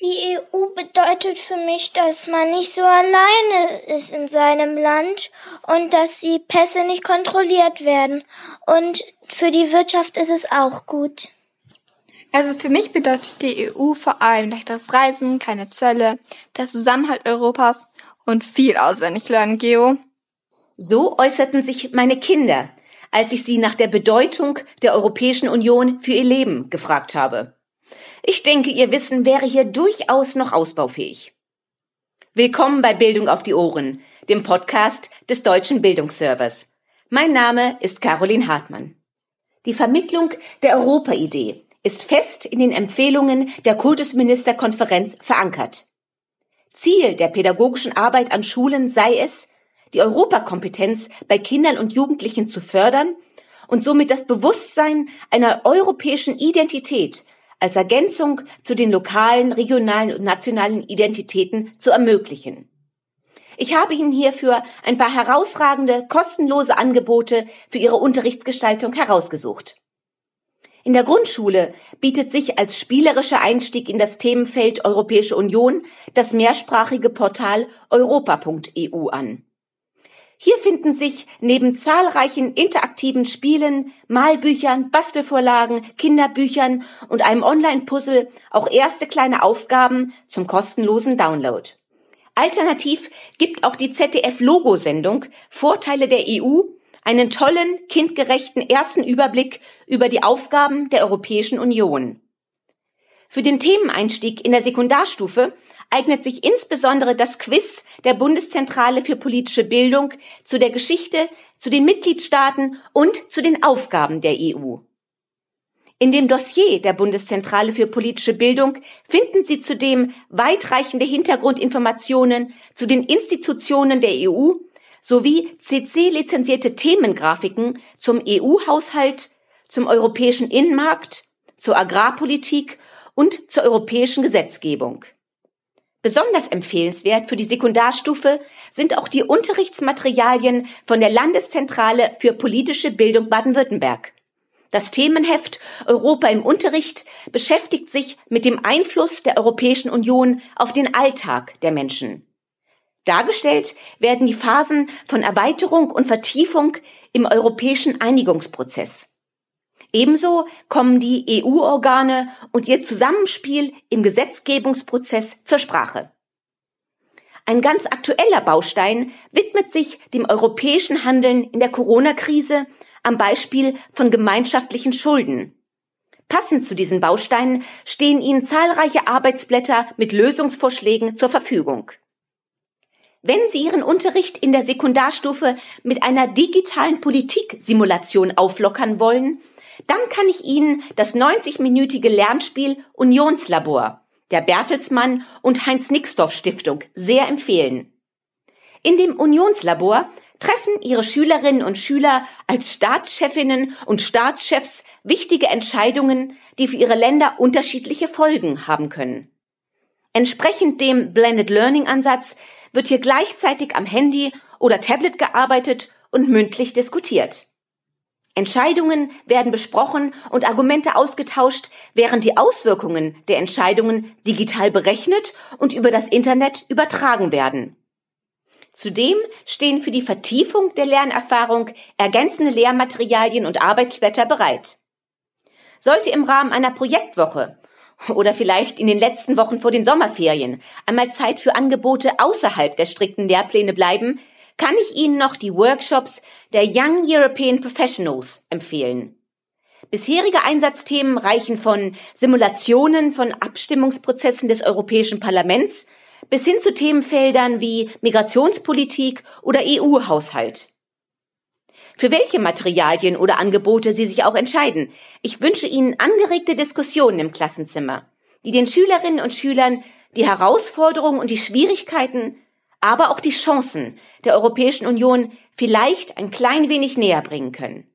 Die EU bedeutet für mich, dass man nicht so alleine ist in seinem Land und dass die Pässe nicht kontrolliert werden. Und für die Wirtschaft ist es auch gut. Also für mich bedeutet die EU vor allem leichteres Reisen, keine Zölle, der Zusammenhalt Europas und viel auswendig lernen, Geo. So äußerten sich meine Kinder, als ich sie nach der Bedeutung der Europäischen Union für ihr Leben gefragt habe. Ich denke, Ihr Wissen wäre hier durchaus noch ausbaufähig. Willkommen bei Bildung auf die Ohren, dem Podcast des Deutschen Bildungsservers. Mein Name ist Caroline Hartmann. Die Vermittlung der Europa-Idee ist fest in den Empfehlungen der Kultusministerkonferenz verankert. Ziel der pädagogischen Arbeit an Schulen sei es, die Europakompetenz bei Kindern und Jugendlichen zu fördern und somit das Bewusstsein einer europäischen Identität als Ergänzung zu den lokalen, regionalen und nationalen Identitäten zu ermöglichen. Ich habe Ihnen hierfür ein paar herausragende, kostenlose Angebote für Ihre Unterrichtsgestaltung herausgesucht. In der Grundschule bietet sich als spielerischer Einstieg in das Themenfeld Europäische Union das mehrsprachige Portal europa.eu an. Hier finden sich neben zahlreichen interaktiven Spielen, Malbüchern, Bastelvorlagen, Kinderbüchern und einem Online-Puzzle auch erste kleine Aufgaben zum kostenlosen Download. Alternativ gibt auch die ZDF-Logo-Sendung Vorteile der EU einen tollen, kindgerechten ersten Überblick über die Aufgaben der Europäischen Union. Für den Themeneinstieg in der Sekundarstufe eignet sich insbesondere das Quiz der Bundeszentrale für politische Bildung zu der Geschichte, zu den Mitgliedstaaten und zu den Aufgaben der EU. In dem Dossier der Bundeszentrale für politische Bildung finden Sie zudem weitreichende Hintergrundinformationen zu den Institutionen der EU sowie CC-lizenzierte Themengrafiken zum EU-Haushalt, zum europäischen Innenmarkt, zur Agrarpolitik und zur europäischen Gesetzgebung. Besonders empfehlenswert für die Sekundarstufe sind auch die Unterrichtsmaterialien von der Landeszentrale für politische Bildung Baden-Württemberg. Das Themenheft Europa im Unterricht beschäftigt sich mit dem Einfluss der Europäischen Union auf den Alltag der Menschen. Dargestellt werden die Phasen von Erweiterung und Vertiefung im europäischen Einigungsprozess. Ebenso kommen die EU-Organe und ihr Zusammenspiel im Gesetzgebungsprozess zur Sprache. Ein ganz aktueller Baustein widmet sich dem europäischen Handeln in der Corona-Krise am Beispiel von gemeinschaftlichen Schulden. Passend zu diesen Bausteinen stehen Ihnen zahlreiche Arbeitsblätter mit Lösungsvorschlägen zur Verfügung. Wenn Sie Ihren Unterricht in der Sekundarstufe mit einer digitalen Politiksimulation auflockern wollen, dann kann ich Ihnen das 90-minütige Lernspiel Unionslabor der Bertelsmann und Heinz Nixdorf Stiftung sehr empfehlen. In dem Unionslabor treffen Ihre Schülerinnen und Schüler als Staatschefinnen und Staatschefs wichtige Entscheidungen, die für ihre Länder unterschiedliche Folgen haben können. Entsprechend dem Blended Learning Ansatz wird hier gleichzeitig am Handy oder Tablet gearbeitet und mündlich diskutiert. Entscheidungen werden besprochen und Argumente ausgetauscht, während die Auswirkungen der Entscheidungen digital berechnet und über das Internet übertragen werden. Zudem stehen für die Vertiefung der Lernerfahrung ergänzende Lehrmaterialien und Arbeitsblätter bereit. Sollte im Rahmen einer Projektwoche oder vielleicht in den letzten Wochen vor den Sommerferien einmal Zeit für Angebote außerhalb der strikten Lehrpläne bleiben, kann ich Ihnen noch die Workshops der Young European Professionals empfehlen. Bisherige Einsatzthemen reichen von Simulationen von Abstimmungsprozessen des Europäischen Parlaments bis hin zu Themenfeldern wie Migrationspolitik oder EU-Haushalt. Für welche Materialien oder Angebote Sie sich auch entscheiden, ich wünsche Ihnen angeregte Diskussionen im Klassenzimmer, die den Schülerinnen und Schülern die Herausforderungen und die Schwierigkeiten aber auch die Chancen der Europäischen Union vielleicht ein klein wenig näher bringen können.